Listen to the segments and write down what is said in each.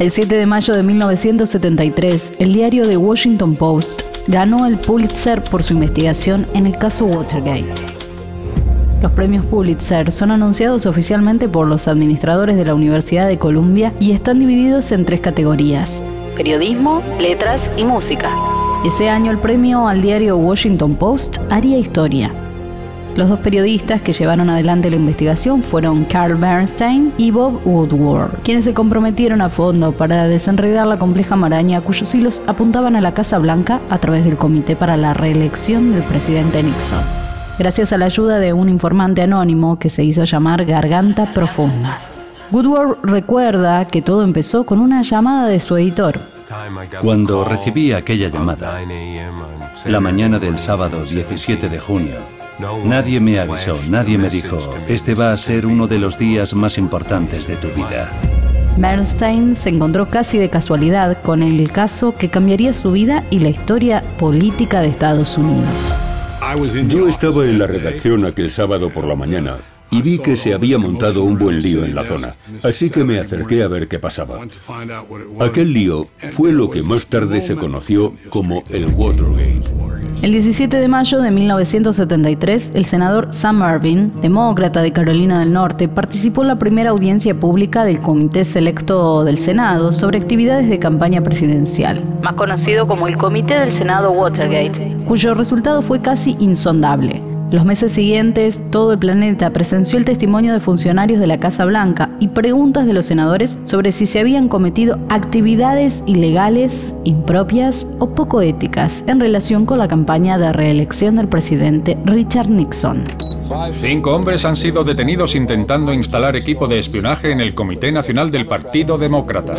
El 7 de mayo de 1973, el diario The Washington Post ganó el Pulitzer por su investigación en el caso Watergate. Los premios Pulitzer son anunciados oficialmente por los administradores de la Universidad de Columbia y están divididos en tres categorías, periodismo, letras y música. Ese año el premio al diario Washington Post haría historia. Los dos periodistas que llevaron adelante la investigación fueron Carl Bernstein y Bob Woodward, quienes se comprometieron a fondo para desenredar la compleja maraña cuyos hilos apuntaban a la Casa Blanca a través del Comité para la Reelección del presidente Nixon. Gracias a la ayuda de un informante anónimo que se hizo llamar Garganta Profunda. Woodward recuerda que todo empezó con una llamada de su editor, cuando recibí aquella llamada, la mañana del sábado 17 de junio, nadie me avisó, nadie me dijo, este va a ser uno de los días más importantes de tu vida. Bernstein se encontró casi de casualidad con el caso que cambiaría su vida y la historia política de Estados Unidos. Yo estaba en la redacción aquel sábado por la mañana y vi que se había montado un buen lío en la zona, así que me acerqué a ver qué pasaba. Aquel lío fue lo que más tarde se conoció como el Watergate. El 17 de mayo de 1973, el senador Sam Irving, demócrata de Carolina del Norte, participó en la primera audiencia pública del Comité Selecto del Senado sobre actividades de campaña presidencial, más conocido como el Comité del Senado Watergate, cuyo resultado fue casi insondable. Los meses siguientes, todo el planeta presenció el testimonio de funcionarios de la Casa Blanca y preguntas de los senadores sobre si se habían cometido actividades ilegales, impropias o poco éticas en relación con la campaña de reelección del presidente Richard Nixon. Cinco hombres han sido detenidos intentando instalar equipo de espionaje en el Comité Nacional del Partido Demócrata.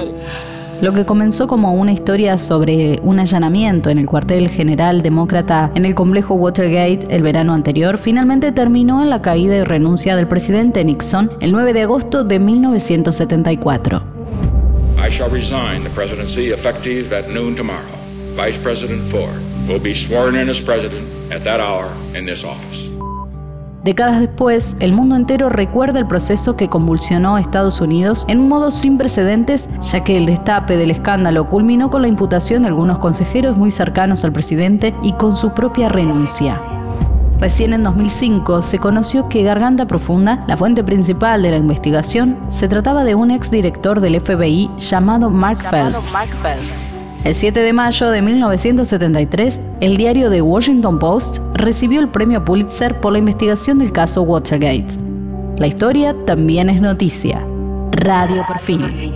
Lo que comenzó como una historia sobre un allanamiento en el cuartel general demócrata en el complejo Watergate el verano anterior, finalmente terminó en la caída y renuncia del presidente Nixon el 9 de agosto de 1974. I shall resign the presidency effective at noon tomorrow. Vice President Ford will be sworn in as president at that hour in this office. Décadas después, el mundo entero recuerda el proceso que convulsionó a Estados Unidos en un modo sin precedentes, ya que el destape del escándalo culminó con la imputación de algunos consejeros muy cercanos al presidente y con su propia renuncia. Recién en 2005 se conoció que Garganta Profunda, la fuente principal de la investigación, se trataba de un exdirector del FBI llamado Mark Phelps. El 7 de mayo de 1973, el diario The Washington Post recibió el premio Pulitzer por la investigación del caso Watergate. La historia también es noticia. Radio Perfil.